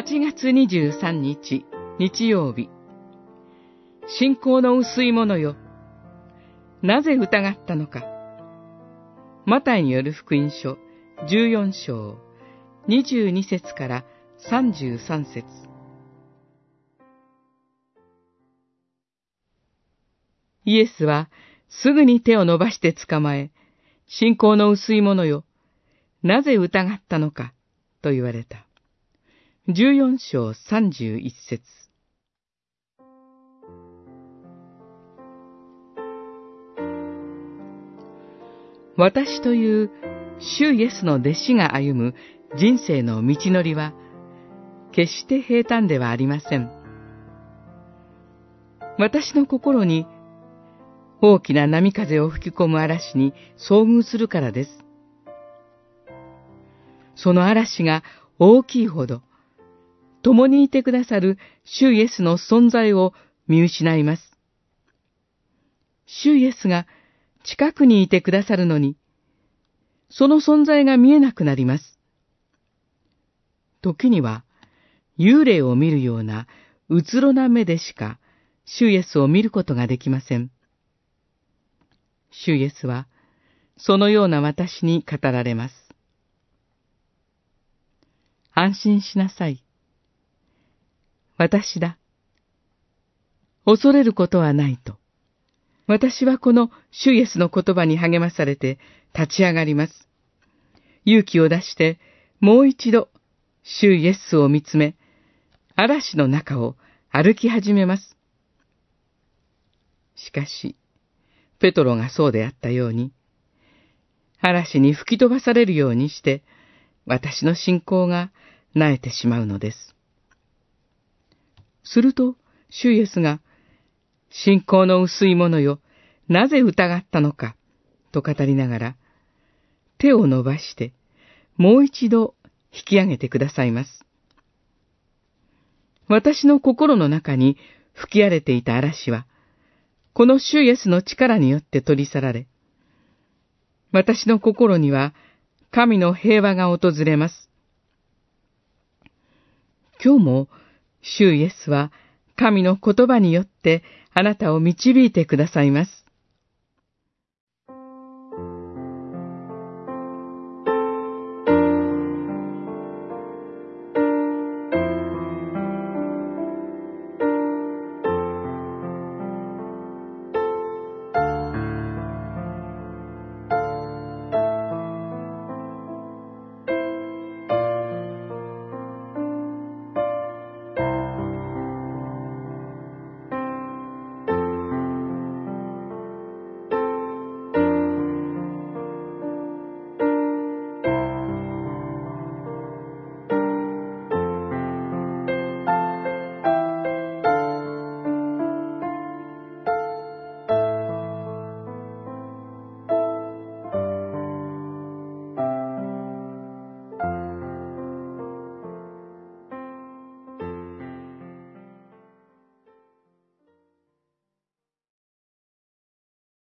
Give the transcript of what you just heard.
8月23日、日曜日。信仰の薄い者よ。なぜ疑ったのか。マタイによる福音書14章22節から33節イエスはすぐに手を伸ばして捕まえ、信仰の薄い者よ。なぜ疑ったのか、と言われた。14章31節私という主イエスの弟子が歩む人生の道のりは、決して平坦ではありません。私の心に大きな波風を吹き込む嵐に遭遇するからです。その嵐が大きいほど、共にいてくださる主イエスの存在を見失います。主イエスが近くにいてくださるのに、その存在が見えなくなります。時には、幽霊を見るようなうつろな目でしか、主イエスを見ることができません。主イエスは、そのような私に語られます。安心しなさい。私だ。恐れることはないと。私はこの主イエスの言葉に励まされて立ち上がります。勇気を出してもう一度主イエスを見つめ、嵐の中を歩き始めます。しかし、ペトロがそうであったように、嵐に吹き飛ばされるようにして、私の信仰が萎えてしまうのです。すると、主イエスが、信仰の薄い者よ、なぜ疑ったのか、と語りながら、手を伸ばして、もう一度引き上げてくださいます。私の心の中に吹き荒れていた嵐は、この主イエスの力によって取り去られ、私の心には神の平和が訪れます。今日も主イエスは神の言葉によってあなたを導いてくださいます。